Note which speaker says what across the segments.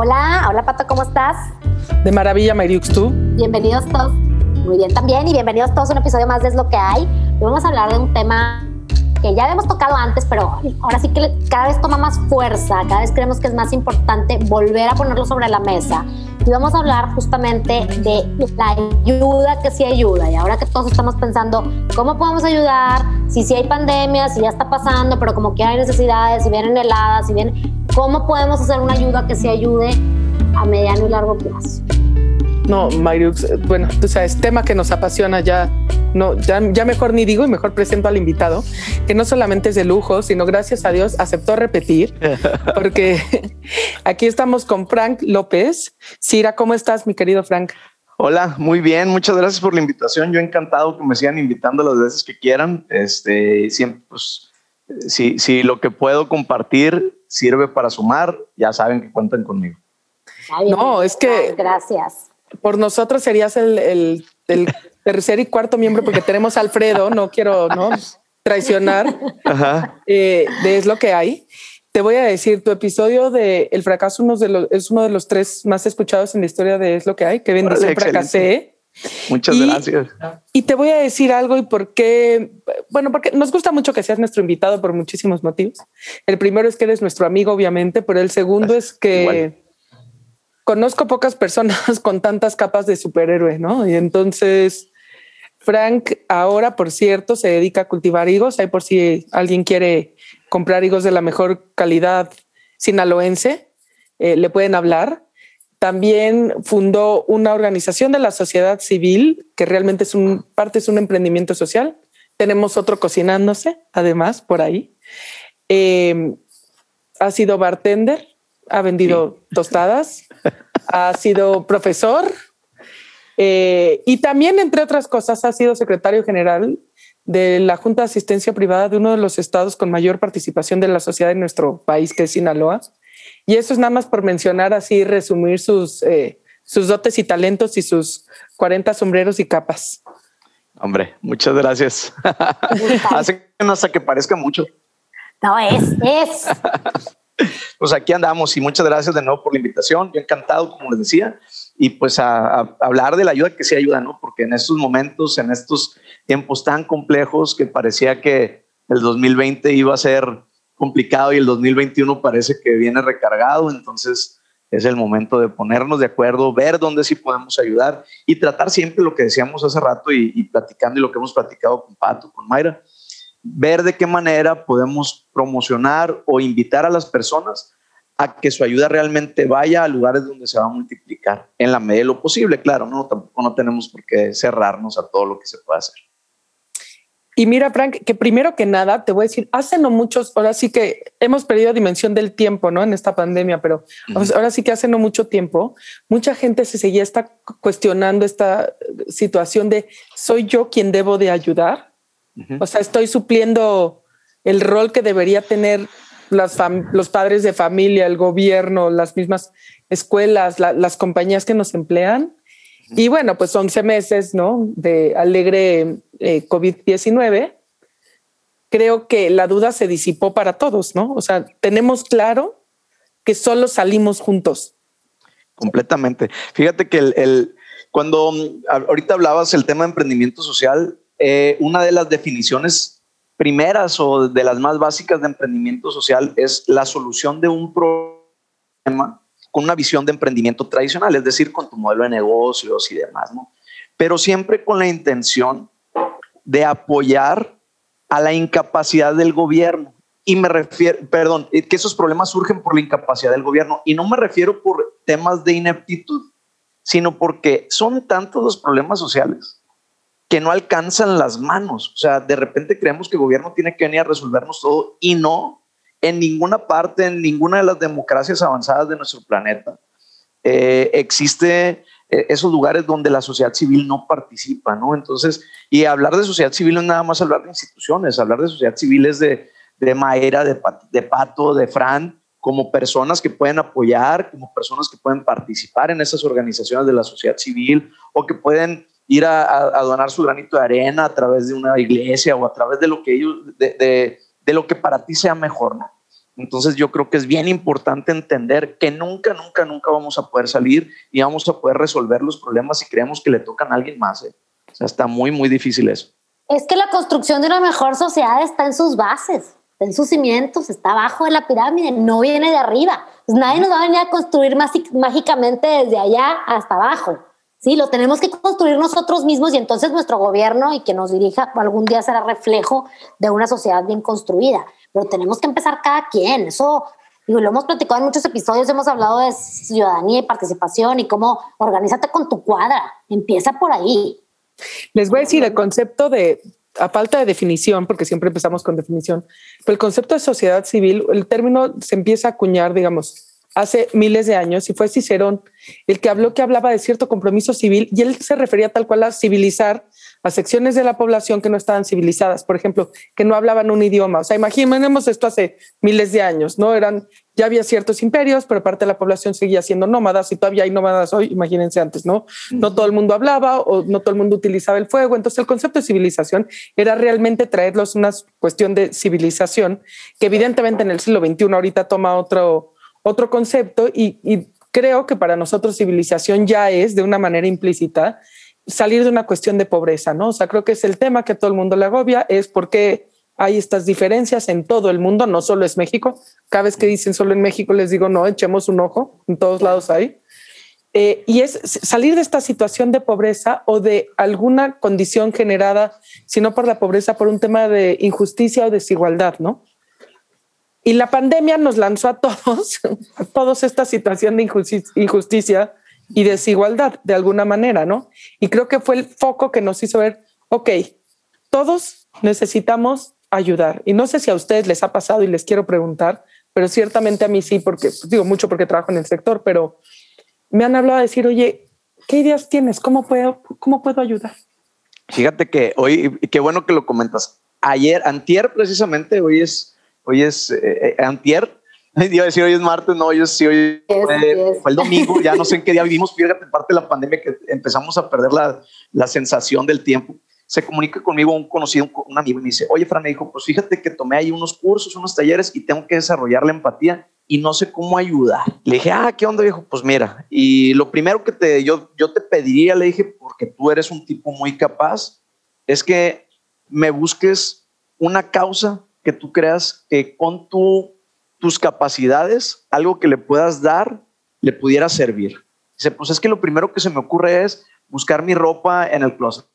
Speaker 1: Hola, hola Pato, ¿cómo estás?
Speaker 2: De maravilla, Mariux, ¿tú?
Speaker 1: Bienvenidos todos. Muy bien también y bienvenidos todos a un episodio más de Es lo que hay. Hoy vamos a hablar de un tema que ya habíamos tocado antes, pero ahora sí que cada vez toma más fuerza, cada vez creemos que es más importante volver a ponerlo sobre la mesa. Y vamos a hablar justamente de la ayuda que sí ayuda. Y ahora que todos estamos pensando cómo podemos ayudar, si sí hay pandemia, si ya está pasando, pero como que hay necesidades, si vienen heladas, si vienen, ¿cómo podemos hacer una ayuda que sí ayude a mediano y largo plazo?
Speaker 2: No, Mariux, bueno, tú sabes, tema que nos apasiona ya, no, ya, ya, mejor ni digo y mejor presento al invitado, que no solamente es de lujo, sino gracias a Dios aceptó repetir, porque aquí estamos con Frank López. Cira, ¿cómo estás, mi querido Frank?
Speaker 3: Hola, muy bien, muchas gracias por la invitación. Yo encantado que me sigan invitando las veces que quieran. Este, siempre, pues, si, si lo que puedo compartir sirve para sumar, ya saben que cuentan conmigo.
Speaker 2: No, es que.
Speaker 1: Gracias
Speaker 2: por nosotros serías el, el, el, tercer y cuarto miembro porque tenemos a Alfredo, no quiero ¿no? traicionar, Ajá. Eh, de es lo que hay. Te voy a decir, tu episodio de El fracaso uno de los, es uno de los tres más escuchados en la historia de Es lo que hay, que bendición vale, fracasé.
Speaker 3: Muchas y, gracias.
Speaker 2: Y te voy a decir algo y por qué, bueno, porque nos gusta mucho que seas nuestro invitado por muchísimos motivos. El primero es que eres nuestro amigo, obviamente, pero el segundo es que... Igual conozco pocas personas con tantas capas de superhéroe, ¿no? Y entonces, Frank ahora, por cierto, se dedica a cultivar higos. Ahí por si alguien quiere comprar higos de la mejor calidad sinaloense, eh, le pueden hablar. También fundó una organización de la sociedad civil que realmente es un parte es un emprendimiento social. Tenemos otro cocinándose, además, por ahí. Eh, ha sido bartender, ha vendido sí. tostadas, ha sido profesor eh, y también, entre otras cosas, ha sido secretario general de la Junta de Asistencia Privada de uno de los estados con mayor participación de la sociedad en nuestro país, que es Sinaloa. Y eso es nada más por mencionar así, resumir sus, eh, sus dotes y talentos y sus 40 sombreros y capas.
Speaker 3: Hombre, muchas gracias. Hace hasta que parezca mucho.
Speaker 1: No, es, es.
Speaker 3: pues aquí andamos y muchas gracias de nuevo por la invitación. Yo encantado, como les decía, y pues a, a, hablar de la ayuda que sí ayuda, ¿no? Porque en estos momentos, en estos tiempos tan complejos que parecía que el 2020 iba a ser complicado y el 2021 parece que viene recargado, entonces es el momento de ponernos de acuerdo, ver dónde sí podemos ayudar y tratar siempre lo que decíamos hace rato y, y platicando y lo que hemos platicado con Pato, con Mayra, ver de qué manera podemos promocionar o invitar a las personas a que su ayuda realmente vaya a lugares donde se va a multiplicar en la medida de lo posible, claro, no tampoco no tenemos por qué cerrarnos a todo lo que se puede hacer.
Speaker 2: Y mira, Frank, que primero que nada te voy a decir, hace no muchos, ahora sí que hemos perdido dimensión del tiempo, ¿no? En esta pandemia, pero uh -huh. ahora sí que hace no mucho tiempo, mucha gente se seguía está cuestionando esta situación de soy yo quien debo de ayudar. Uh -huh. O sea, estoy supliendo el rol que debería tener las los padres de familia, el gobierno, las mismas escuelas, la, las compañías que nos emplean. Y bueno, pues 11 meses, ¿no? De alegre eh, COVID-19. Creo que la duda se disipó para todos, ¿no? O sea, tenemos claro que solo salimos juntos.
Speaker 3: Completamente. Fíjate que el, el cuando ahorita hablabas el tema de emprendimiento social, eh, una de las definiciones primeras o de las más básicas de emprendimiento social es la solución de un problema con una visión de emprendimiento tradicional, es decir, con tu modelo de negocios y demás, ¿no? Pero siempre con la intención de apoyar a la incapacidad del gobierno. Y me refiero, perdón, que esos problemas surgen por la incapacidad del gobierno. Y no me refiero por temas de ineptitud, sino porque son tantos los problemas sociales que no alcanzan las manos. O sea, de repente creemos que el gobierno tiene que venir a resolvernos todo y no. En ninguna parte, en ninguna de las democracias avanzadas de nuestro planeta, eh, existe eh, esos lugares donde la sociedad civil no participa, ¿no? Entonces, y hablar de sociedad civil no es nada más hablar de instituciones, hablar de sociedad civil es de, de Maera, de, de Pato, de Fran, como personas que pueden apoyar, como personas que pueden participar en esas organizaciones de la sociedad civil o que pueden ir a, a, a, donar su granito de arena a través de una iglesia o a través de lo que ellos, de, de, de lo que para ti sea mejor, ¿no? Entonces yo creo que es bien importante entender que nunca, nunca, nunca vamos a poder salir y vamos a poder resolver los problemas si creemos que le tocan a alguien más. ¿eh? O sea, está muy, muy difícil eso.
Speaker 1: Es que la construcción de una mejor sociedad está en sus bases, en sus cimientos, está abajo de la pirámide, no viene de arriba. Pues nadie nos va a venir a construir mágicamente desde allá hasta abajo. Sí, lo tenemos que construir nosotros mismos y entonces nuestro gobierno y que nos dirija algún día será reflejo de una sociedad bien construida pero tenemos que empezar cada quien. Eso lo hemos platicado en muchos episodios, hemos hablado de ciudadanía y participación y cómo organízate con tu cuadra. Empieza por ahí.
Speaker 2: Les voy a decir el concepto de, a falta de definición, porque siempre empezamos con definición, pero el concepto de sociedad civil, el término se empieza a acuñar, digamos, hace miles de años y fue Cicerón el que habló que hablaba de cierto compromiso civil y él se refería tal cual a civilizar a secciones de la población que no estaban civilizadas, por ejemplo, que no hablaban un idioma. O sea, imaginemos esto hace miles de años, ¿no? Eran, ya había ciertos imperios, pero parte de la población seguía siendo nómadas y todavía hay nómadas hoy, imagínense antes, ¿no? No todo el mundo hablaba o no todo el mundo utilizaba el fuego. Entonces el concepto de civilización era realmente traerlos una cuestión de civilización que evidentemente en el siglo XXI ahorita toma otro, otro concepto y, y creo que para nosotros civilización ya es de una manera implícita salir de una cuestión de pobreza, ¿no? O sea, creo que es el tema que todo el mundo le agobia, es por qué hay estas diferencias en todo el mundo, no solo es México. Cada vez que dicen solo en México, les digo, no, echemos un ojo, en todos lados hay. Eh, y es salir de esta situación de pobreza o de alguna condición generada, si no por la pobreza, por un tema de injusticia o desigualdad, ¿no? Y la pandemia nos lanzó a todos, a todos esta situación de injusticia y desigualdad de alguna manera, ¿no? Y creo que fue el foco que nos hizo ver, ok, todos necesitamos ayudar. Y no sé si a ustedes les ha pasado y les quiero preguntar, pero ciertamente a mí sí, porque pues, digo mucho porque trabajo en el sector, pero me han hablado de decir, oye, ¿qué ideas tienes? ¿Cómo puedo, cómo puedo ayudar?
Speaker 3: Fíjate que hoy, qué bueno que lo comentas. Ayer, antier precisamente, hoy es, hoy es eh, eh, antier, Iba a decir hoy es martes, no, hoy sí, hoy fue, el domingo, ya no sé en qué día vivimos, fíjate, parte de la pandemia que empezamos a perder la, la sensación del tiempo. Se comunica conmigo un conocido, un amigo, y me dice, oye, Fran, me dijo, pues fíjate que tomé ahí unos cursos, unos talleres y tengo que desarrollar la empatía y no sé cómo ayudar. Le dije, ah, ¿qué onda, viejo? Pues mira, y lo primero que te, yo, yo te pediría, le dije, porque tú eres un tipo muy capaz, es que me busques una causa que tú creas que con tu tus capacidades, algo que le puedas dar, le pudiera servir. Dice, pues es que lo primero que se me ocurre es buscar mi ropa en el closet.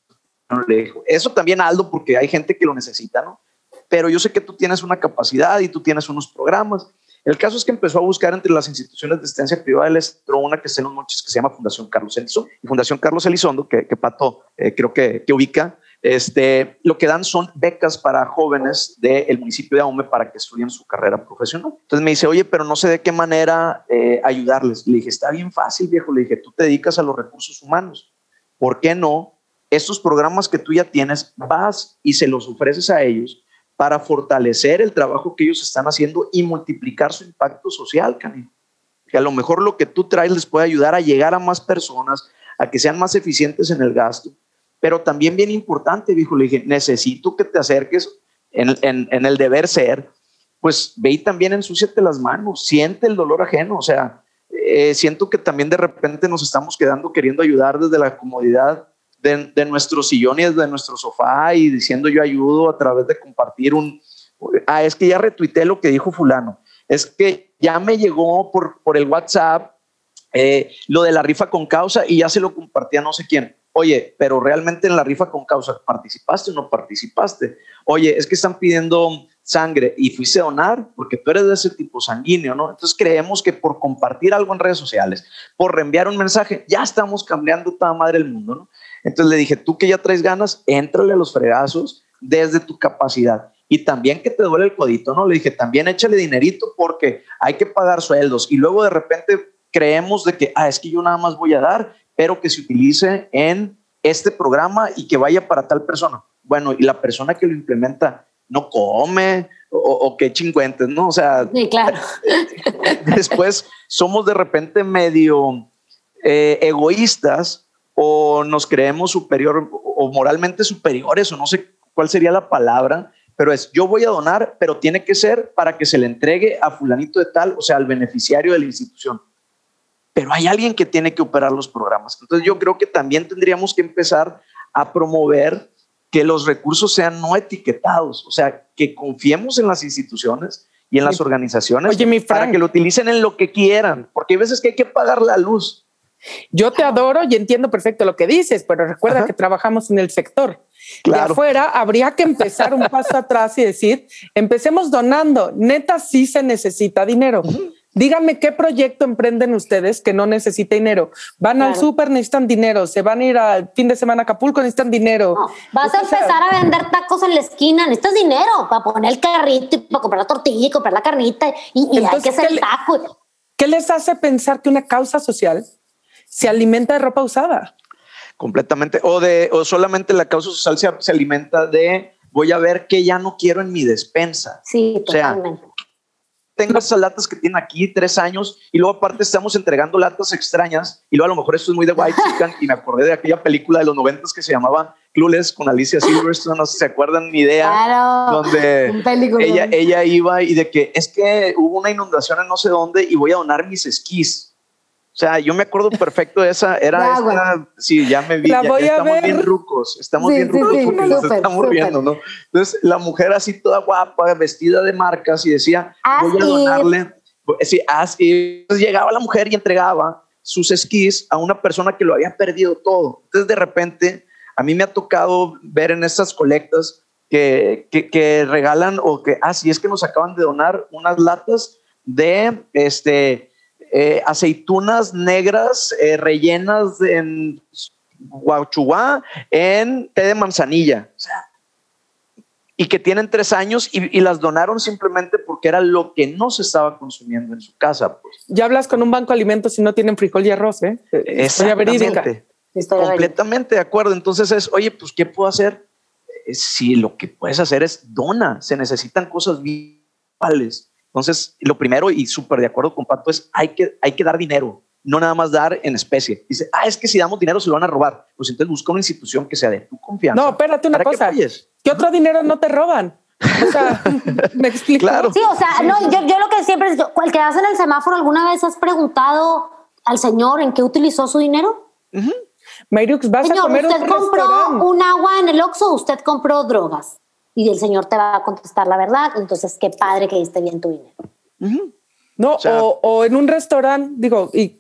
Speaker 3: Le dijo, eso también Aldo, porque hay gente que lo necesita, ¿no? Pero yo sé que tú tienes una capacidad y tú tienes unos programas. El caso es que empezó a buscar entre las instituciones de asistencia privada, él entró una que está los que se llama Fundación Carlos Elizondo. Y Fundación Carlos Elizondo, que, que Pato eh, creo que, que ubica, este, lo que dan son becas para jóvenes del municipio de Aume para que estudien su carrera profesional. Entonces me dice, oye, pero no sé de qué manera eh, ayudarles. Le dije, está bien fácil, viejo. Le dije, tú te dedicas a los recursos humanos. ¿Por qué no? Estos programas que tú ya tienes, vas y se los ofreces a ellos para fortalecer el trabajo que ellos están haciendo y multiplicar su impacto social, Cani. Que a lo mejor lo que tú traes les puede ayudar a llegar a más personas, a que sean más eficientes en el gasto pero también bien importante, dijo, le dije, necesito que te acerques en, en, el deber ser, pues ve y también ensúciate las manos, siente el dolor ajeno, o sea, eh, siento que también de repente nos estamos quedando queriendo ayudar desde la comodidad de, de, nuestro sillón y desde nuestro sofá y diciendo yo ayudo a través de compartir un, ah, es que ya retuité lo que dijo fulano, es que ya me llegó por, por el WhatsApp eh, lo de la rifa con causa y ya se lo compartía no sé quién Oye, pero realmente en la rifa con causa, ¿participaste o no participaste? Oye, es que están pidiendo sangre y fuiste a donar porque tú eres de ese tipo sanguíneo, ¿no? Entonces creemos que por compartir algo en redes sociales, por reenviar un mensaje, ya estamos cambiando toda madre el mundo, ¿no? Entonces le dije, tú que ya traes ganas, éntrale a los fregazos desde tu capacidad. Y también que te duele el codito, ¿no? Le dije, también échale dinerito porque hay que pagar sueldos. Y luego de repente creemos de que, ah, es que yo nada más voy a dar pero que se utilice en este programa y que vaya para tal persona. Bueno, y la persona que lo implementa no come o, qué chingüentes, ¿no? O sea,
Speaker 1: sí, claro.
Speaker 3: después somos de repente medio eh, egoístas o nos creemos superior o moralmente superiores o no sé cuál sería la palabra pero es yo voy a donar, pero tiene que ser para que se le entregue a fulanito de tal, o sea, al beneficiario de la institución. Pero hay alguien que tiene que operar los programas. Entonces yo creo que también tendríamos que empezar a promover que los recursos sean no etiquetados, o sea, que confiemos en las instituciones y en las organizaciones para que lo utilicen en lo que quieran, porque hay veces que hay que pagar la luz.
Speaker 2: Yo te adoro y entiendo perfecto lo que dices, pero recuerda que trabajamos en el sector. Claro. De afuera habría que empezar un paso atrás y decir, empecemos donando. Neta, sí se necesita dinero. Díganme qué proyecto emprenden ustedes que no necesita dinero. Van al súper, necesitan dinero. Se van a ir al fin de semana a Acapulco, necesitan dinero.
Speaker 1: vas a empezar a vender tacos en la esquina, necesitas dinero para poner el carrito, para comprar la tortilla y comprar la carnita y, hay que hacer el taco.
Speaker 2: ¿Qué les hace pensar que una causa social se alimenta de ropa usada?
Speaker 3: Completamente. O de o solamente la causa social se, se alimenta de voy a ver qué ya no quiero en mi despensa.
Speaker 1: Sí, totalmente
Speaker 3: tengo esas latas que tienen aquí tres años y luego aparte estamos entregando latas extrañas y luego a lo mejor esto es muy de White Chicken y me acordé de aquella película de los noventas que se llamaba Clueless con Alicia Silverstone, no sé si se acuerdan mi idea,
Speaker 1: claro,
Speaker 3: donde ella, ella iba y de que es que hubo una inundación en no sé dónde y voy a donar mis esquís o sea, yo me acuerdo perfecto de esa, era esta, sí, ya me vi, ya, estamos bien rucos, estamos bien rucos porque nos estamos riendo, ¿no? Entonces, la mujer así toda guapa, vestida de marcas y decía, voy a donarle, sí, así. Entonces llegaba la mujer y entregaba sus esquís a una persona que lo había perdido todo. Entonces, de repente, a mí me ha tocado ver en estas colectas que, que, que regalan o que, ah, sí, es que nos acaban de donar unas latas de, este, eh, aceitunas negras eh, rellenas en guachuá en té de manzanilla. y que tienen tres años y, las donaron simplemente porque era lo que no se estaba consumiendo en su casa. Pues.
Speaker 2: Ya hablas con un banco de alimentos y no tienen frijol y arroz, ¿eh?
Speaker 3: Exactamente. Completamente de acuerdo. Entonces es, oye, pues, ¿qué puedo hacer? Eh, si lo que puedes hacer es dona, se necesitan cosas visuales. Entonces, lo primero y súper de acuerdo con Pato es hay que, hay que dar dinero, no nada más dar en especie. Dice, ah, es que si damos dinero se lo van a robar. Pues entonces busca una institución que sea de tu confianza.
Speaker 2: No, espérate una cosa. ¿Qué otro dinero no te roban? O sea, me explico.
Speaker 1: Claro. Sí, o sea, no, yo, yo lo que siempre es, el que hace en el semáforo, ¿alguna vez has preguntado al señor en qué utilizó su dinero?
Speaker 2: Uh vas
Speaker 1: señor,
Speaker 2: a comer
Speaker 1: ¿usted compró un agua en el Oxxo o usted compró drogas? Y el Señor te va a contestar la verdad. Entonces, qué padre que diste bien tu dinero.
Speaker 2: No, o, en un restaurante, digo, y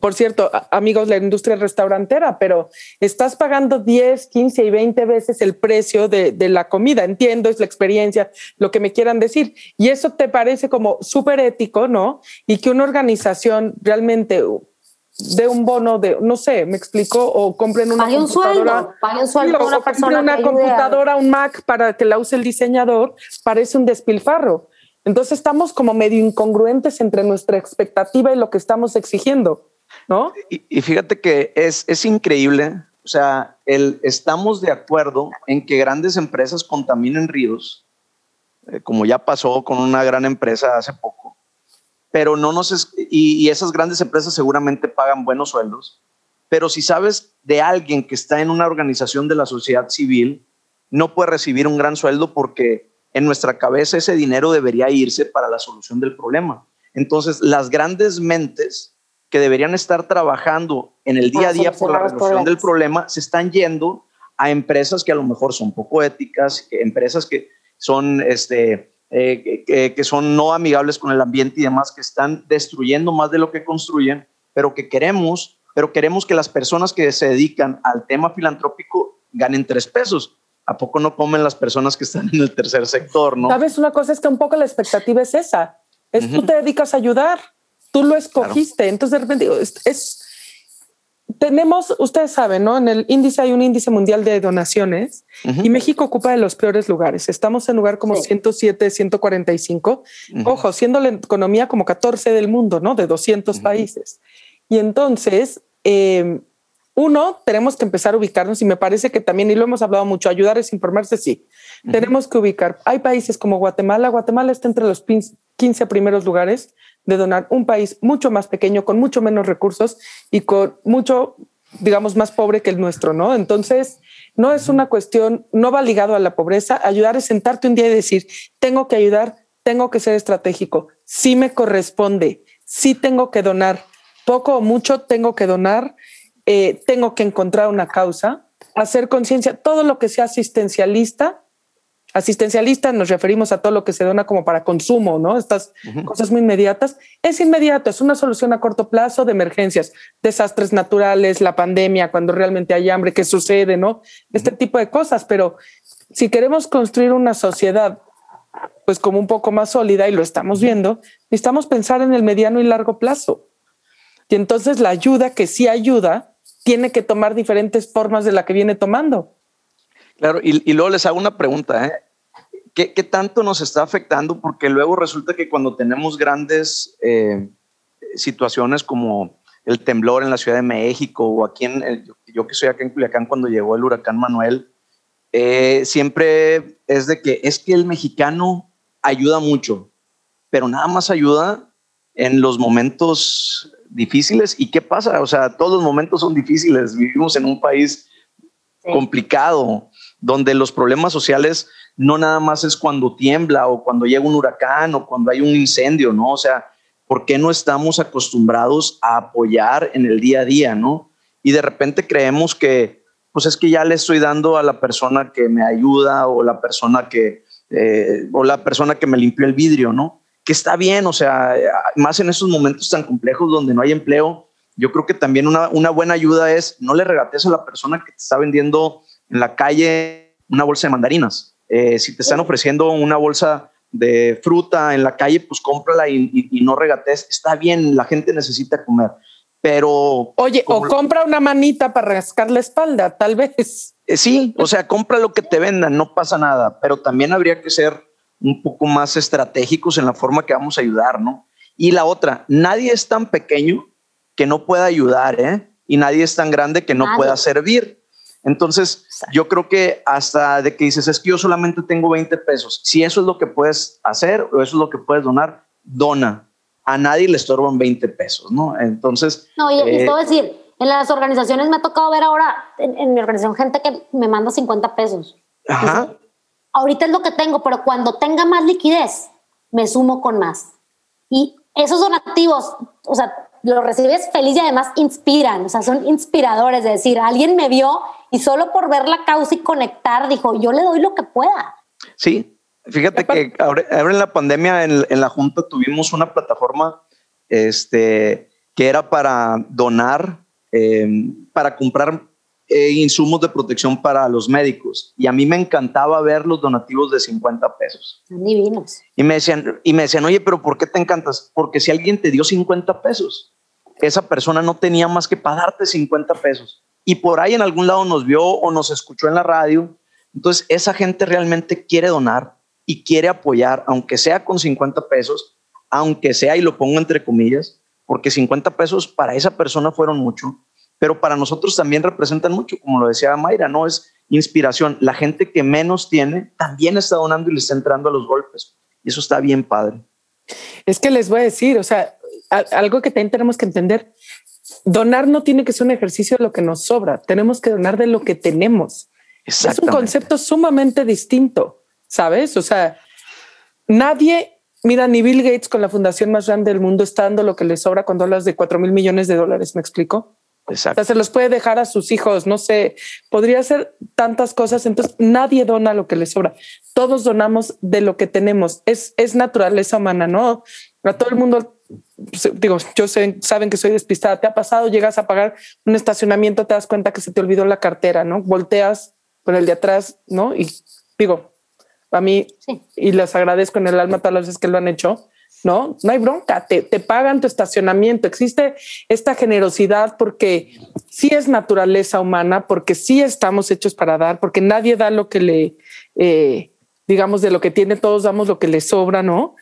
Speaker 2: por cierto, amigos, la industria restaurantera, pero estás pagando 10, 15 y 20 veces el precio de, de, la comida. Entiendo, es la experiencia, lo que me quieran decir. Y eso te parece como súper ético, ¿no? Y que una organización realmente de un bono de, no sé, me explico, o compren una
Speaker 1: pague computadora. Un sueldo, un sueldo una persona
Speaker 2: una computadora, un Mac para que la use el diseñador, parece un despilfarro. Entonces estamos como medio incongruentes entre nuestra expectativa y lo que estamos exigiendo, ¿no?
Speaker 3: Y, fíjate que es, es increíble, o sea, el, estamos de acuerdo en que grandes empresas contaminen ríos, eh, como ya pasó con una gran empresa hace poco pero no nos... y, esas grandes empresas seguramente pagan buenos sueldos, pero si sabes de alguien que está en una organización de la sociedad civil, no puede recibir un gran sueldo porque en nuestra cabeza ese dinero debería irse para la solución del problema. Entonces, las grandes mentes que deberían estar trabajando en el día a día por la resolución del problema se están yendo a empresas que a lo mejor son poco éticas, empresas que son este, eh, que, son no amigables con el ambiente y demás, que están destruyendo más de lo que construyen, pero que queremos, pero queremos que las personas que se dedican al tema filantrópico ganen tres pesos. ¿A poco no comen las personas que están en el tercer sector? ¿no?
Speaker 2: Sabes, una cosa es que un poco la expectativa es esa. Es tú te dedicas a ayudar, tú lo escogiste. Entonces, de repente, es tenemos, ustedes saben, ¿no? En el índice hay un índice mundial de donaciones y México ocupa de los peores lugares. Estamos en lugar como 107, 145. Ojo, siendo la economía como 14 del mundo, ¿no? De 200 países. Y entonces, em, uno, tenemos que empezar a ubicarnos y me parece que también, y lo hemos hablado mucho, ayudar es informarse, sí. Tenemos que ubicar. Hay países como Guatemala. Guatemala está entre los 15 primeros lugares de donar un país mucho más pequeño, con mucho menos recursos y con mucho digamos, más pobre que el nuestro, ¿no? Entonces, no es una cuestión, no va ligado a la pobreza. Ayudar es sentarte un día y decir, tengo que ayudar, tengo que ser estratégico, sí me corresponde, sí tengo que donar, poco o mucho tengo que donar, eh, tengo que encontrar una causa, hacer conciencia, todo lo que sea asistencialista Asistencialista nos referimos a todo lo que se dona como para consumo, ¿no? Estas cosas muy inmediatas. Es inmediato, es una solución a corto plazo de emergencias, desastres naturales, la pandemia, cuando realmente hay hambre, ¿qué sucede, no? Este tipo de cosas. Pero si queremos construir una sociedad, pues como un poco más sólida, y lo estamos viendo, necesitamos pensar en el mediano y largo plazo. Y entonces la ayuda, que sí ayuda, tiene que tomar diferentes formas de la que viene tomando.
Speaker 3: Claro, y, y luego les hago una pregunta, ¿eh? ¿Qué, tanto nos está afectando? Porque luego resulta que cuando tenemos grandes eh, situaciones como el temblor en la Ciudad de México o aquí en, yo que soy acá en Culiacán cuando llegó el huracán Manuel, eh, siempre es de que es que el mexicano ayuda mucho, pero nada más ayuda en los momentos difíciles. ¿Y qué pasa? O sea, todos los momentos son difíciles. Vivimos en un país complicado, donde los problemas sociales no nada más es cuando tiembla o cuando llega un huracán o cuando hay un incendio, ¿no? O sea, ¿por qué no estamos acostumbrados a apoyar en el día a día, ¿no? Y de repente creemos que, pues es que ya le estoy dando a la persona que me ayuda o la persona que, eh, o la persona que me limpió el vidrio, ¿no? Que está bien, o sea, más en esos momentos tan complejos donde no hay empleo, yo creo que también una, buena ayuda es no le regates a la persona que te está vendiendo en la calle una bolsa de mandarinas. Eh, si te están ofreciendo una bolsa de fruta en la calle, pues cómprala y, no regates. Está bien, la gente necesita comer, pero...
Speaker 2: Oye, o compra una manita para rascar la espalda, tal vez.
Speaker 3: Eh, sí, o sea, compra lo que te vendan, no pasa nada, pero también habría que ser un poco más estratégicos en la forma que vamos a ayudar, ¿no? Y la otra, nadie es tan pequeño que no pueda ayudar, ¿eh? Y nadie es tan grande que no pueda servir. Entonces, yo creo que hasta de que dices, es que yo solamente tengo 20 pesos, si eso es lo que puedes hacer o eso es lo que puedes donar, dona. A nadie le estorban 20 pesos, ¿no? Entonces...
Speaker 1: No, y, eh, puedo decir, en las organizaciones me ha tocado ver ahora, en, mi organización, gente que me manda 50 pesos. Ajá. ahorita es lo que tengo, pero cuando tenga más liquidez, me sumo con más. Y esos donativos, o sea, los recibes feliz y además inspiran, o sea, son inspiradores, de decir, alguien me vio y solo por ver la causa y conectar, dijo, yo le doy lo que pueda.
Speaker 3: Sí, fíjate que ahora, en la pandemia en, la Junta tuvimos una plataforma este, que era para donar, em, para comprar eh, insumos de protección para los médicos. Y a mí me encantaba ver los donativos de 50 pesos.
Speaker 1: divinos.
Speaker 3: Y me decían, y me decían, oye, pero ¿por qué te encantas? Porque si alguien te dio 50 pesos, esa persona no tenía más que pagarte 50 pesos y por ahí en algún lado nos vio o nos escuchó en la radio. Entonces, esa gente realmente quiere donar y quiere apoyar, aunque sea con 50 pesos, aunque sea, y lo pongo entre comillas, porque 50 pesos para esa persona fueron mucho, pero para nosotros también representan mucho, como lo decía Mayra, no es inspiración. La gente que menos tiene también está donando y le está entrando a los golpes. Y eso está bien padre.
Speaker 2: Es que les voy a decir, o sea, algo que también tenemos que entender, donar no tiene que ser un ejercicio de lo que nos sobra, tenemos que donar de lo que tenemos. Es un concepto sumamente distinto, ¿sabes? O sea, nadie, mira, ni Bill Gates con la fundación más grande del mundo está dando lo que le sobra cuando hablas de cuatro mil millones de dólares, ¿me explico? Exacto. O sea, se los puede dejar a sus hijos, no sé, podría ser tantas cosas. Entonces, nadie dona lo que le sobra. Todos donamos de lo que tenemos. Es, es naturaleza humana, ¿no? A todo el mundo digo, yo sé, saben que soy despistada. ¿Te ha pasado? Llegas a pagar un estacionamiento, te das cuenta que se te olvidó la cartera, ¿no? Volteas con el de atrás, ¿no? Y digo, a mí, y les agradezco en el alma todas las veces que lo han hecho, ¿no? No hay bronca, te, te pagan tu estacionamiento. Existe esta generosidad porque sí es naturaleza humana, porque sí estamos hechos para dar, porque nadie da lo que le, eh, digamos, de lo que tiene, todos damos lo que le sobra, ¿no?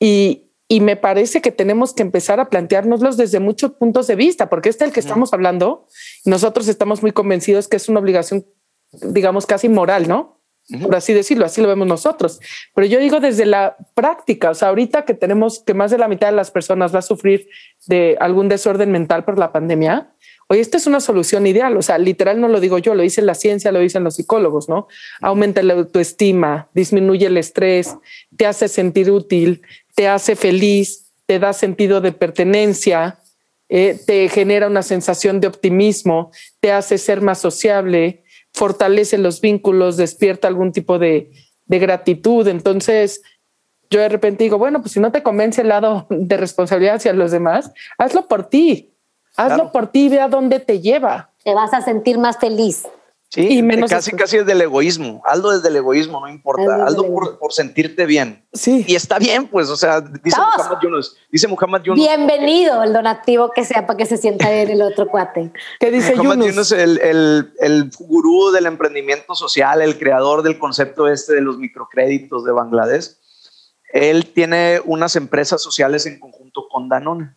Speaker 2: Y, y me parece que tenemos que empezar a planteárnoslos desde muchos puntos de vista, porque este es el que estamos hablando. Nosotros estamos muy convencidos que es una obligación, digamos, casi moral, ¿no? Por así decirlo, así lo vemos nosotros. Pero yo digo desde la práctica, o sea, ahorita que tenemos que más de la mitad de las personas va a sufrir de algún desorden mental por la pandemia, Oye, esta es una solución ideal, o sea, literal no lo digo yo, lo dice la ciencia, lo dicen los psicólogos, ¿no? Aumenta la autoestima, disminuye el estrés, te hace sentir útil, te hace feliz, te da sentido de pertenencia, eh, te genera una sensación de optimismo, te hace ser más sociable, fortalece los vínculos, despierta algún tipo de, de gratitud. Entonces, yo de repente digo, bueno, pues si no te convence el lado de responsabilidad hacia los demás, hazlo por ti. Hazlo por ti, ve a dónde te lleva.
Speaker 1: Te vas a sentir más feliz.
Speaker 3: Sí, y menos casi, casi es del egoísmo. Hazlo desde el egoísmo, no importa. Hazlo por, sentirte bien.
Speaker 2: Sí.
Speaker 3: Y está bien, pues, o sea, dice Muhammad Yunus. Dice Muhammad Yunus.
Speaker 1: Bienvenido el donativo que sea para que se sienta bien el otro cuate.
Speaker 2: ¿Qué dice
Speaker 3: Muhammad Yunus? el, el, el gurú del emprendimiento social, el creador del concepto este de los microcréditos de Bangladesh. Él tiene unas empresas sociales en conjunto con Danone.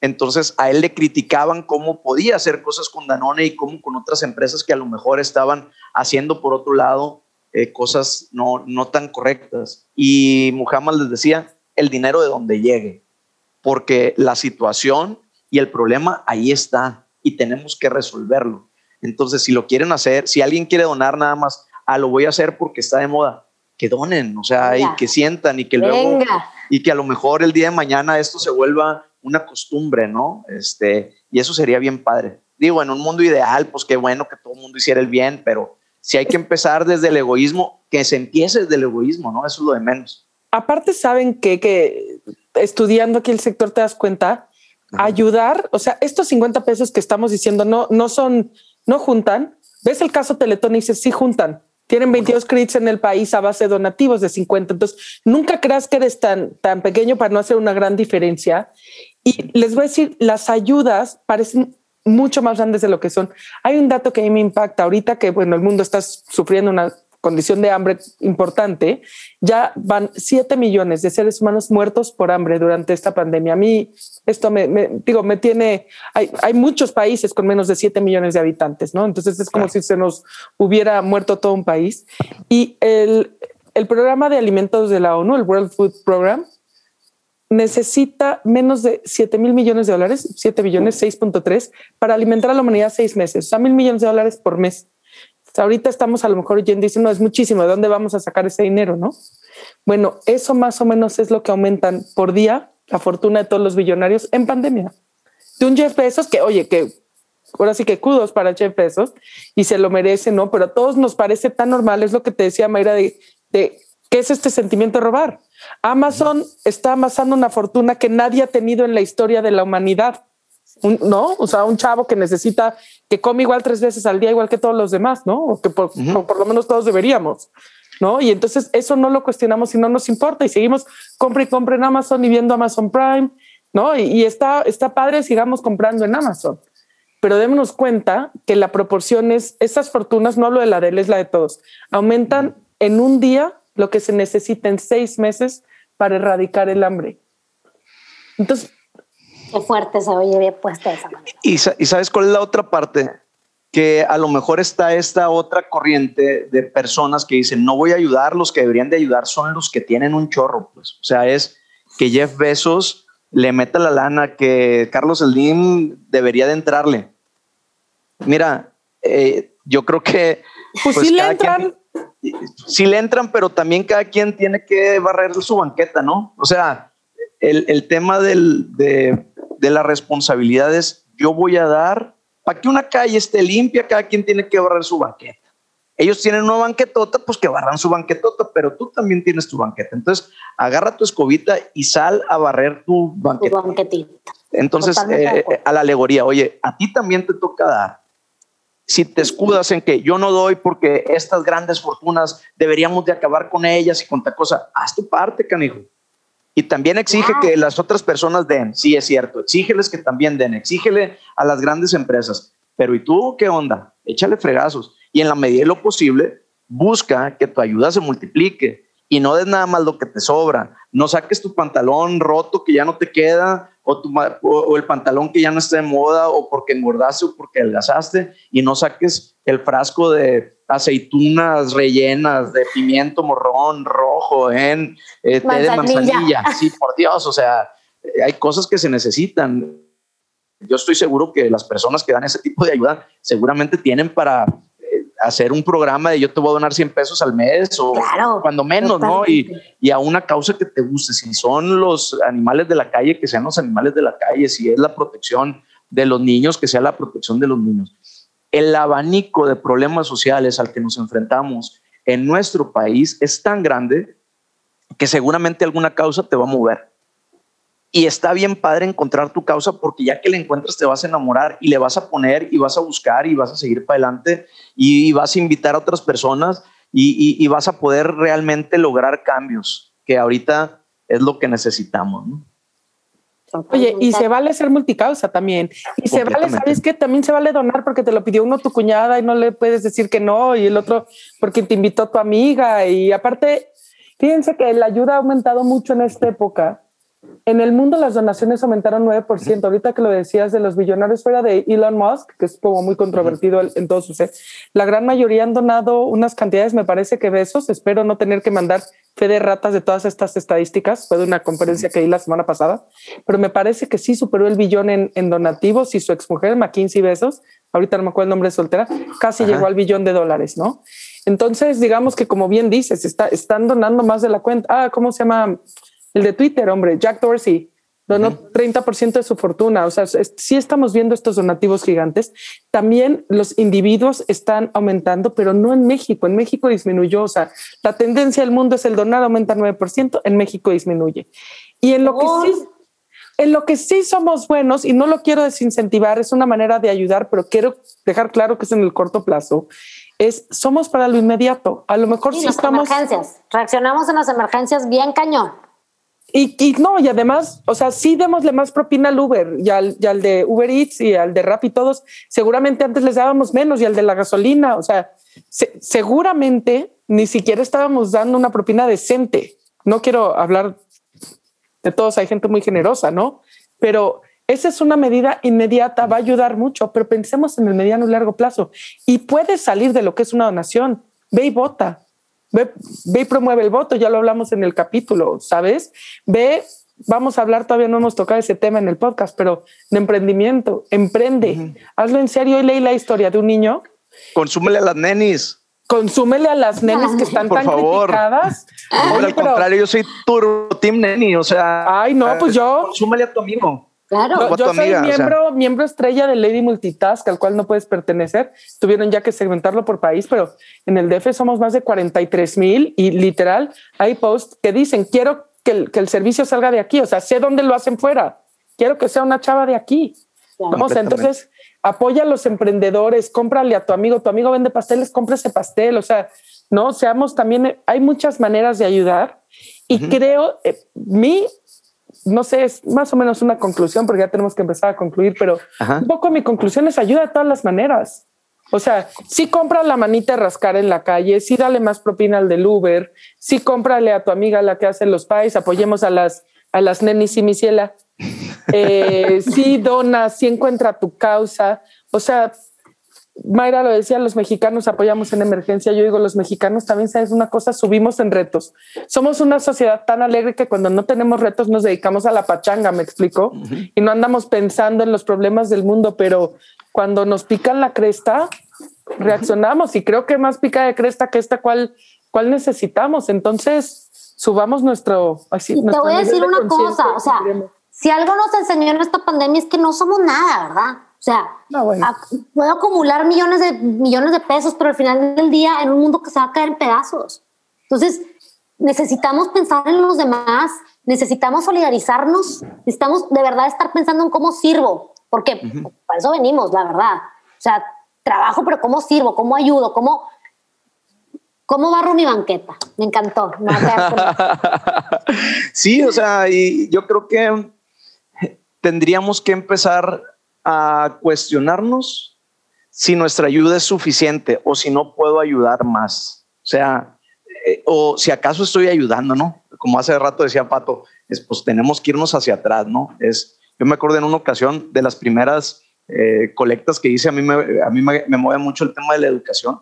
Speaker 3: Entonces a él le criticaban cómo podía hacer cosas con Danone y cómo con otras empresas que a lo mejor estaban haciendo por otro lado eh, cosas no, no tan correctas. Y Muhammad les decía, el dinero de donde llegue, porque la situación y el problema ahí está y tenemos que resolverlo. Entonces, si lo quieren hacer, si alguien quiere donar nada más, ah, lo voy a hacer porque está de moda, que donen, o sea, y que sientan y que luego, y que a lo mejor el día de mañana esto se vuelva una costumbre, ¿no? Este, y eso sería bien padre. Digo, en un mundo ideal, pues qué bueno que todo el mundo hiciera el bien, pero si hay que empezar desde el egoísmo, que se empiece desde el egoísmo, ¿no? Eso es lo de menos.
Speaker 2: Aparte, saben que, que estudiando aquí el sector te das cuenta, ayudar, o sea, estos 50 pesos que estamos diciendo no, no son, no juntan. ¿Ves el caso Teletón y dices, sí juntan? Tienen 22 créditos en el país a base de donativos de 50. Entonces, nunca creas que eres tan, tan pequeño para no hacer una gran diferencia. Y les voy a decir, las ayudas parecen mucho más grandes de lo que son. Hay un dato que a mí me impacta ahorita que, bueno, el mundo está sufriendo una condición de hambre importante, ya van 7 millones de seres humanos muertos por hambre durante esta pandemia. A mí esto me, digo, me tiene, hay, hay, muchos países con menos de 7 millones de habitantes, ¿no? Entonces es como si se nos hubiera muerto todo un país. Y el, el programa de alimentos de la ONU, el World Food Program, necesita menos de 7 mil millones de dólares, 7 billones, 6.3, para alimentar a la humanidad seis meses, o sea, mil millones de dólares por mes. ahorita estamos a lo mejor yendo diciendo, no, es muchísimo, ¿de dónde vamos a sacar ese dinero? No. Bueno, eso más o menos es lo que aumentan por día la fortuna de todos los billonarios en pandemia. De un Jeff Bezos que, oye, que ahora sí que kudos para Jeff Bezos y se lo merece, ¿no? Pero a todos nos parece tan normal, es lo que te decía Mayra, de, de qué es este sentimiento de robar. Amazon está amasando una fortuna que nadie ha tenido en la historia de la humanidad. ¿No? O sea, un chavo que necesita, que come igual tres veces al día, igual que todos los demás, ¿no? O que por, por lo menos todos deberíamos. ¿no? Y entonces eso no lo cuestionamos y no nos importa y seguimos compra y compra en Amazon y viendo Amazon Prime, ¿no? Y, está, está padre, sigamos comprando en Amazon. Pero démonos cuenta que la proporción es, esas fortunas, no hablo de la de él, es la de todos, aumentan en un día lo que se necesita en seis meses para erradicar el hambre. Entonces...
Speaker 1: Qué fuerte se oye bien puesta esa manera.
Speaker 3: ¿Y, ¿Y sabes cuál es la otra parte? que a lo mejor está esta otra corriente de personas que dicen, no voy a ayudar, los que deberían de ayudar son los que tienen un chorro, pues. O sea, es que Jeff Bezos le meta la lana, que Carlos Slim debería de entrarle. Mira, eh, yo creo que...
Speaker 2: Pues, pues sí le entran.
Speaker 3: Sí le entran, pero también cada quien tiene que barrer su banqueta, ¿no? O sea, el, tema del, de, de la responsabilidad es, yo voy a dar para que una calle esté limpia, cada quien tiene que barrer su banqueta. Ellos tienen una banquetota, pues que barran su banquetota, pero tú también tienes tu banqueta. Entonces, agarra tu escobita y sal a barrer tu banqueta. Entonces, eh, a la alegoría, oye, a ti también te toca dar. Si te escudas en que yo no doy porque estas grandes fortunas deberíamos de acabar con ellas y con tal cosa, haz tu parte, canijo. Y también exige que las otras personas den. Sí, es cierto. Exígeles que también den. Exígele a las grandes empresas. Pero ¿y tú qué onda? Échale fregazos. Y en la medida de lo posible, busca que tu ayuda se multiplique y no des nada más lo que te sobra. No saques tu pantalón roto que ya no te queda o, tu, o, el pantalón que ya no está de moda o porque engordaste o porque adelgazaste y no saques el frasco de aceitunas rellenas de pimiento morrón rojo en eh, té de manzanilla. Sí, por Dios, o sea, hay cosas que se necesitan. yo estoy seguro que las personas que dan ese tipo de ayuda seguramente tienen para hacer un programa de yo te voy a donar 100 pesos al mes o cuando menos, ¿no? Y, y, a una causa que te guste, si son los animales de la calle, que sean los animales de la calle, si es la protección de los niños, que sea la protección de los niños. El abanico de problemas sociales al que nos enfrentamos en nuestro país es tan grande que seguramente alguna causa te va a mover. Y está bien padre encontrar tu causa porque ya que la encuentras te vas a enamorar y le vas a poner y vas a buscar y vas a seguir para adelante y, vas a invitar a otras personas y, vas a poder realmente lograr cambios, que ahorita es lo que necesitamos.
Speaker 2: Oye, y se vale ser multicausa también. Y se vale, ¿sabes qué? También se vale donar porque te lo pidió uno tu cuñada y no le puedes decir que no, y el otro porque te invitó tu amiga. Y aparte, fíjense que la ayuda ha aumentado mucho en esta época en el mundo las donaciones aumentaron 9%. Ahorita que lo decías de los billonarios fuera de Elon Musk, que es como muy controvertido en todos sus... La gran mayoría han donado unas cantidades, me parece que besos. Espero no tener que mandar fe de ratas de todas estas estadísticas. Fue de una conferencia que di la semana pasada, pero me parece que sí superó el billón en, donativos y su exmujer, McKinsey Besos, ahorita no me acuerdo el nombre de soltera, casi llegó al billón de dólares, ¿no? Entonces, digamos que como bien dices, está, están donando más de la cuenta. Ah, ¿cómo se llama? El de Twitter, hombre, Jack Dorsey donó 30% de su fortuna. O sea, sí estamos viendo estos donativos gigantes. También los individuos están aumentando, pero no en México. En México disminuyó. O sea, la tendencia del mundo es el donar aumenta 9%, en México disminuye. Y en lo que sí en lo que sí somos buenos, y no lo quiero desincentivar, es una manera de ayudar, pero quiero dejar claro que es en el corto plazo, es somos para lo inmediato. A lo mejor sí, estamos...
Speaker 1: Emergencias. Reaccionamos en las emergencias bien cañón.
Speaker 2: Y, no, y además, o sea, sí démosle más propina al Uber y al, al de Uber Eats y al de Rappi, todos. Seguramente antes les dábamos menos y al de la gasolina. O sea, seguramente ni siquiera estábamos dando una propina decente. No quiero hablar de todos, hay gente muy generosa, ¿no? Pero esa es una medida inmediata, va a ayudar mucho, pero pensemos en el mediano y largo plazo. Y puede salir de lo que es una donación. Ve y vota Ve, ve y promueve el voto, ya lo hablamos en el capítulo, ¿sabes? Ve, vamos a hablar, todavía no hemos tocado ese tema en el podcast, pero de emprendimiento, emprende, hazlo en serio y leí la historia de un niño.
Speaker 3: Consúmele a las nenis.
Speaker 2: Consúmele a las nenes que están tan favor. criticadas.
Speaker 3: al contrario, yo soy turbo team neni, o sea.
Speaker 2: Ay, no, pues yo.
Speaker 3: Consúmele a tu amigo.
Speaker 1: Claro.
Speaker 2: Yo, soy miembro, miembro estrella de Lady Multitask, al cual no puedes pertenecer. Tuvieron ya que segmentarlo por país, pero en el DF somos más de 43 mil y literal hay posts que dicen, quiero que el, que el, servicio salga de aquí, o sea, sé dónde lo hacen fuera, quiero que sea una chava de aquí. Vamos, entonces apoya a los emprendedores, cómprale a tu amigo, tu amigo vende pasteles, compra ese pastel, o sea, no, seamos también, hay muchas maneras de ayudar. Y creo, eh, mi no sé, es más o menos una conclusión porque ya tenemos que empezar a concluir, pero un poco mi conclusión es ayuda de todas las maneras. O sea, si compra la manita de rascar en la calle, si dale más propina al del Uber, si cómprale a tu amiga la que hace los pais, apoyemos a las, a las nenis y misiela, eh, si dona, si encuentra tu causa. O sea, Mayra lo decía, los mexicanos apoyamos en emergencia. Yo digo, los mexicanos también, ¿sabes una cosa? Subimos en retos. Somos una sociedad tan alegre que cuando no tenemos retos nos dedicamos a la pachanga, me explico, y no andamos pensando en los problemas del mundo, pero cuando nos pican la cresta, reaccionamos y creo que más pica de cresta que esta cual, cual necesitamos. Entonces, subamos nuestro...
Speaker 1: Así, te voy a decir una cosa, o sea, si algo nos enseñó en esta pandemia es que no somos nada, ¿verdad? O sea, puedo acumular millones de, millones de pesos, pero al final del día en un mundo que se va a caer en pedazos. Entonces, necesitamos pensar en los demás, necesitamos solidarizarnos, necesitamos de verdad estar pensando en cómo sirvo, porque para eso venimos, la verdad. O sea, trabajo, pero cómo sirvo, cómo ayudo, cómo, cómo barro mi banqueta. Me encantó.
Speaker 3: sí, o sea, y yo creo que tendríamos que empezar a cuestionarnos si nuestra ayuda es suficiente o si no puedo ayudar más. O sea, eh, o si acaso estoy ayudando, ¿no? Como hace rato decía Pato, es, pues tenemos que irnos hacia atrás, ¿no? Es, yo me acuerdo en una ocasión de las primeras eh, colectas que hice, a mí, me, a mí me, mueve mucho el tema de la educación.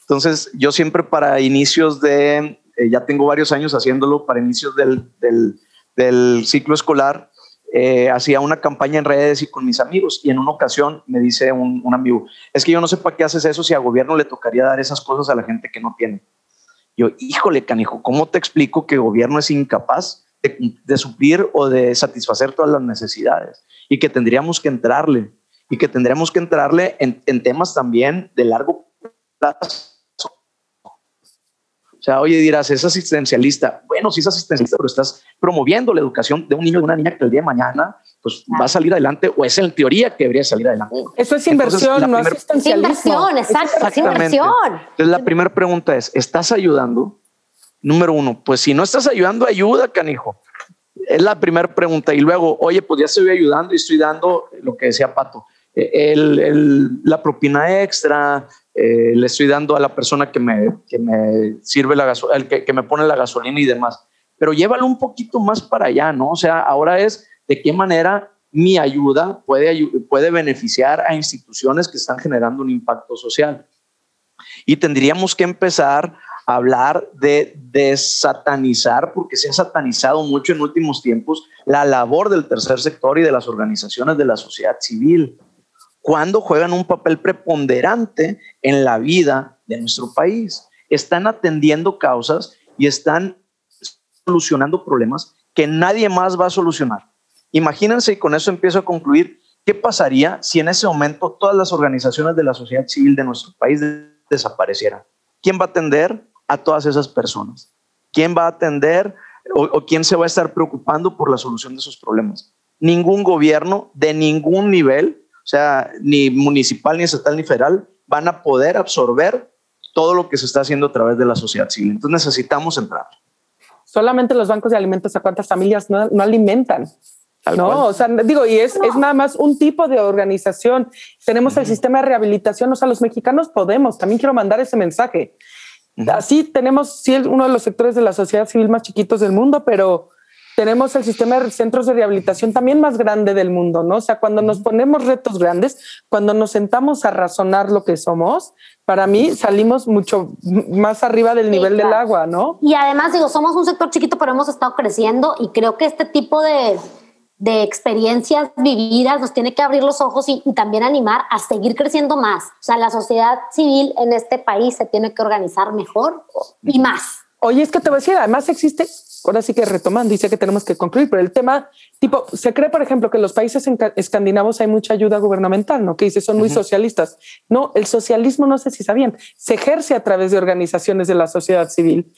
Speaker 3: Entonces, yo siempre para inicios de, eh, ya tengo varios años haciéndolo, para inicios del, del, del ciclo escolar, eh, hacía una campaña en redes y con mis amigos y en una ocasión me dice un, amigo, es que yo no sé para qué haces eso si a gobierno le tocaría dar esas cosas a la gente que no tiene. Yo, híjole, canijo, ¿cómo te explico que el gobierno es incapaz de, suplir o de satisfacer todas las necesidades y que tendríamos que entrarle y que tendríamos que entrarle en, en temas también de largo plazo o sea, oye, dirás, es asistencialista. Bueno, sí es asistencialista, pero estás promoviendo la educación de un niño o de una niña que el día de mañana pues, va a salir adelante o es en teoría que debería salir adelante.
Speaker 2: Eso es inversión, no asistencialismo.
Speaker 1: Inversión, exacto, es inversión.
Speaker 3: Entonces, la primera pregunta es, ¿estás ayudando? Número uno, pues si no estás ayudando, ayuda, canijo. Es la primera pregunta. Y luego, oye, pues ya estoy ayudando y estoy dando lo que decía Pato, eh, el, la propina extra, eh, le estoy dando a la persona que me, que me sirve la gasolina, que, que, me pone la gasolina y demás. Pero llévalo un poquito más para allá, ¿no? O sea, ahora es de qué manera mi ayuda puede, puede beneficiar a instituciones que están generando un impacto social. Y tendríamos que empezar a hablar de desatanizar, porque se ha satanizado mucho en últimos tiempos, la labor del tercer sector y de las organizaciones de la sociedad civil cuando juegan un papel preponderante en la vida de nuestro país. Están atendiendo causas y están solucionando problemas que nadie más va a solucionar. Imagínense, y con eso empiezo a concluir, ¿qué pasaría si en ese momento todas las organizaciones de la sociedad civil de nuestro país desaparecieran? ¿Quién va a atender a todas esas personas? ¿Quién va a atender o, quién se va a estar preocupando por la solución de esos problemas? Ningún gobierno de ningún nivel o sea, ni municipal, ni estatal, ni federal, van a poder absorber todo lo que se está haciendo a través de la sociedad civil. Entonces necesitamos entrar.
Speaker 2: Solamente los bancos de alimentos a cuántas familias no, alimentan. no, o sea, digo, y es, es, nada más un tipo de organización. Tenemos el sistema de rehabilitación, o sea, los mexicanos podemos, también quiero mandar ese mensaje. Así tenemos, sí, uno de los sectores de la sociedad civil más chiquitos del mundo, pero tenemos el sistema de centros de rehabilitación también más grande del mundo, ¿no? O sea, cuando nos ponemos retos grandes, cuando nos sentamos a razonar lo que somos, para mí salimos mucho más arriba del nivel del agua, ¿no?
Speaker 1: Y además, digo, somos un sector chiquito, pero hemos estado creciendo y creo que este tipo de, de experiencias vividas nos tiene que abrir los ojos y, y, también animar a seguir creciendo más. O sea, la sociedad civil en este país se tiene que organizar mejor y más.
Speaker 2: Oye, es que te voy a decir, además existe ahora sí que retomando, dice que tenemos que concluir, pero el tema, tipo, se cree, por ejemplo, que en los países escandinavos hay mucha ayuda gubernamental, ¿no? Que dice, son muy socialistas. No, el socialismo, no sé si sabían, se ejerce a través de organizaciones de la sociedad civil.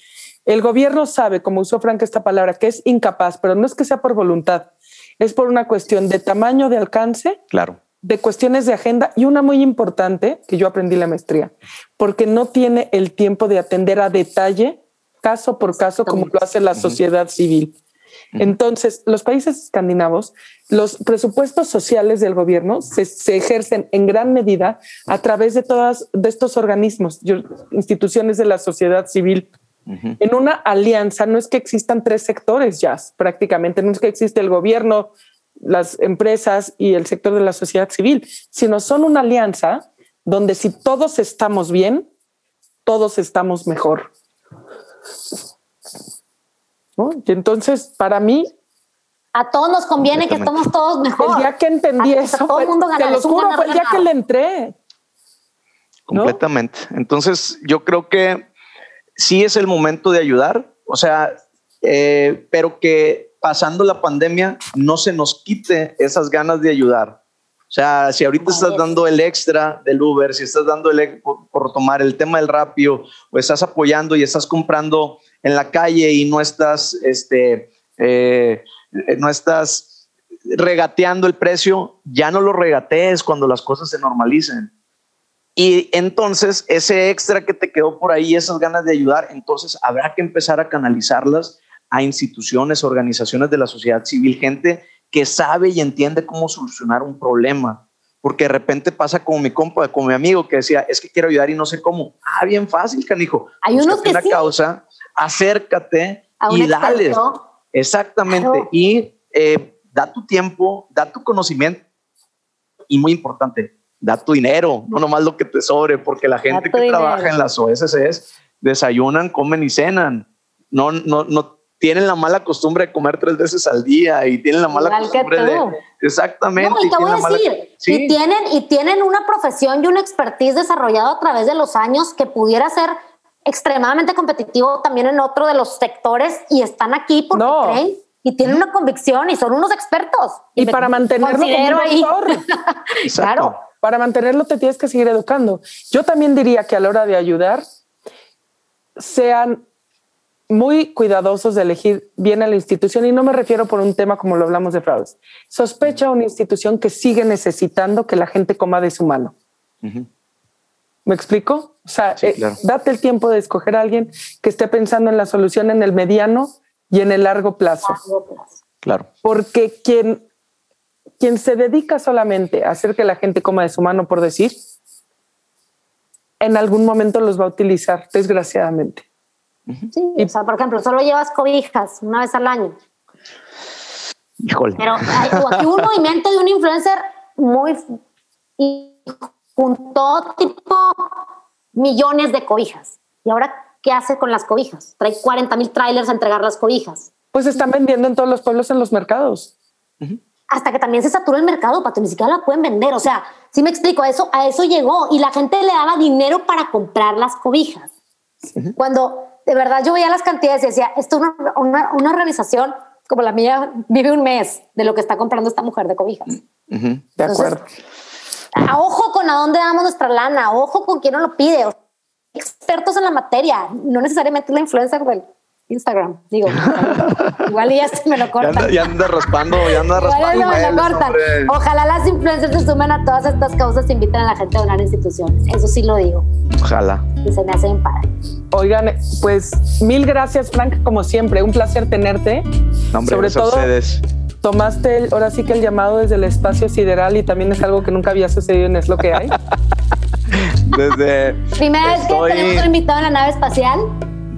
Speaker 2: El gobierno sabe, como usó Frank esta palabra, que es incapaz, pero no es que sea por voluntad, es por una cuestión de tamaño, de alcance.
Speaker 3: Claro
Speaker 2: de cuestiones de agenda y una muy importante que yo aprendí la maestría, porque no tiene el tiempo de atender a detalle caso por caso como lo hace la sociedad civil. Entonces, los países escandinavos, los presupuestos sociales del gobierno se, ejercen en gran medida a través de todas de estos organismos, instituciones de la sociedad civil. En una alianza no es que existan tres sectores ya, prácticamente, no es que existe el gobierno, las empresas y el sector de la sociedad civil, sino son una alianza donde si todos estamos bien, todos estamos mejor. Y entonces, para mí...
Speaker 1: A todos nos conviene que estemos todos mejor.
Speaker 2: El día que entendí eso, todo el mundo te lo juro, fue el día que le entré.
Speaker 3: Completamente. Entonces, yo creo que sí es el momento de ayudar, o sea, eh, pero que pasando la pandemia no se nos quite esas ganas de ayudar. O sea, si ahorita estás dando el extra del Uber, si estás dando el por, tomar el tema del rapio, o estás apoyando y estás comprando en la calle y no estás, este, eh, no estás regateando el precio, ya no lo regatees cuando las cosas se normalicen. Y entonces ese extra que te quedó por ahí, esas ganas de ayudar, entonces habrá que empezar a canalizarlas a instituciones, organizaciones de la sociedad civil, gente que sabe y entiende cómo solucionar un problema. Porque de repente pasa como mi compa, como mi amigo que decía, es que quiero ayudar y no sé cómo. Ah, bien fácil, canijo.
Speaker 1: Hay unos que
Speaker 3: una causa, acércate y dale. Exactamente. Y eh, da tu tiempo, da tu conocimiento y muy importante, da tu dinero, no nomás lo que te sobre, porque la gente que trabaja en las OSCs desayunan, comen y cenan. No, no, no, tienen la mala costumbre de comer tres veces al día y tienen la mala costumbre de... Exactamente.
Speaker 1: No, y te voy a decir, y, tienen, y tienen una profesión y una expertise desarrollado a través de los años que pudiera ser extremadamente competitivo también en otro de los sectores y están aquí porque creen y tienen una convicción y son unos expertos.
Speaker 2: Y, para mantenerlo ahí. claro. Para mantenerlo te tienes que seguir educando. Yo también diría que a la hora de ayudar sean muy cuidadosos de elegir bien a la institución y no me refiero por un tema como lo hablamos de fraudes. Sospecha una institución que sigue necesitando que la gente coma de su mano. ¿Me explico? O sea, eh, date el tiempo de escoger a alguien que esté pensando en la solución en el mediano y en el largo plazo.
Speaker 3: Claro.
Speaker 2: Porque quien, quien se dedica solamente a hacer que la gente coma de su mano, por decir, en algún momento los va a utilizar, desgraciadamente.
Speaker 1: Sí, o sea, por ejemplo, solo llevas cobijas una vez al año.
Speaker 3: Híjole.
Speaker 1: Pero hay, aquí un movimiento de un influencer muy y juntó tipo millones de cobijas. ¿Y ahora qué hace con las cobijas? Trae 40 mil trailers a entregar las cobijas.
Speaker 2: Pues están vendiendo en todos los pueblos, en los mercados.
Speaker 1: Hasta que también se satura el mercado, para ni siquiera la pueden vender. O sea, si me explico, a eso, a eso llegó y la gente le daba dinero para comprar las cobijas. Cuando de verdad yo veía las cantidades y decía, esto es una, una, organización como la mía vive un mes de lo que está comprando esta mujer de cobijas.
Speaker 2: De acuerdo.
Speaker 1: A ojo con a dónde damos nuestra lana, ojo con quién nos lo pide. Expertos en la materia, no necesariamente la influencer del Instagram. Digo, igual ya se me lo cortan.
Speaker 3: Ya anda, raspando, ya anda raspando.
Speaker 1: me lo cortan. Ojalá las influencers se sumen a todas estas causas e inviten a la gente a donar instituciones. Eso sí lo digo.
Speaker 3: Ojalá.
Speaker 1: Y se me hace bien padre.
Speaker 2: Oigan, pues mil gracias, Frank, como siempre. Un placer tenerte.
Speaker 3: Sobre todo, ustedes.
Speaker 2: tomaste ahora sí que el llamado desde el espacio sideral y también es algo que nunca había sucedido en Es lo que hay.
Speaker 3: desde.
Speaker 1: Primera vez que tenemos un invitado en la nave espacial.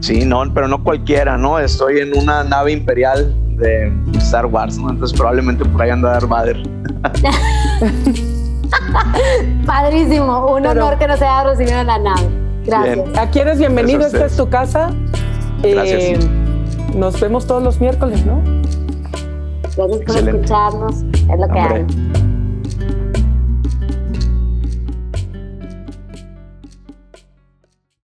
Speaker 3: Sí, no, pero no cualquiera, ¿no? Estoy en una nave imperial de Star Wars, ¿no? Entonces probablemente por ahí anda Darth Vader.
Speaker 1: Padrísimo, un honor que nos haya recibido en la nave. Gracias.
Speaker 2: Aquí eres bienvenido, esta es tu casa.
Speaker 3: Gracias. Eh,
Speaker 2: nos vemos todos los miércoles, ¿no?
Speaker 1: Gracias por escucharnos, es lo que hay.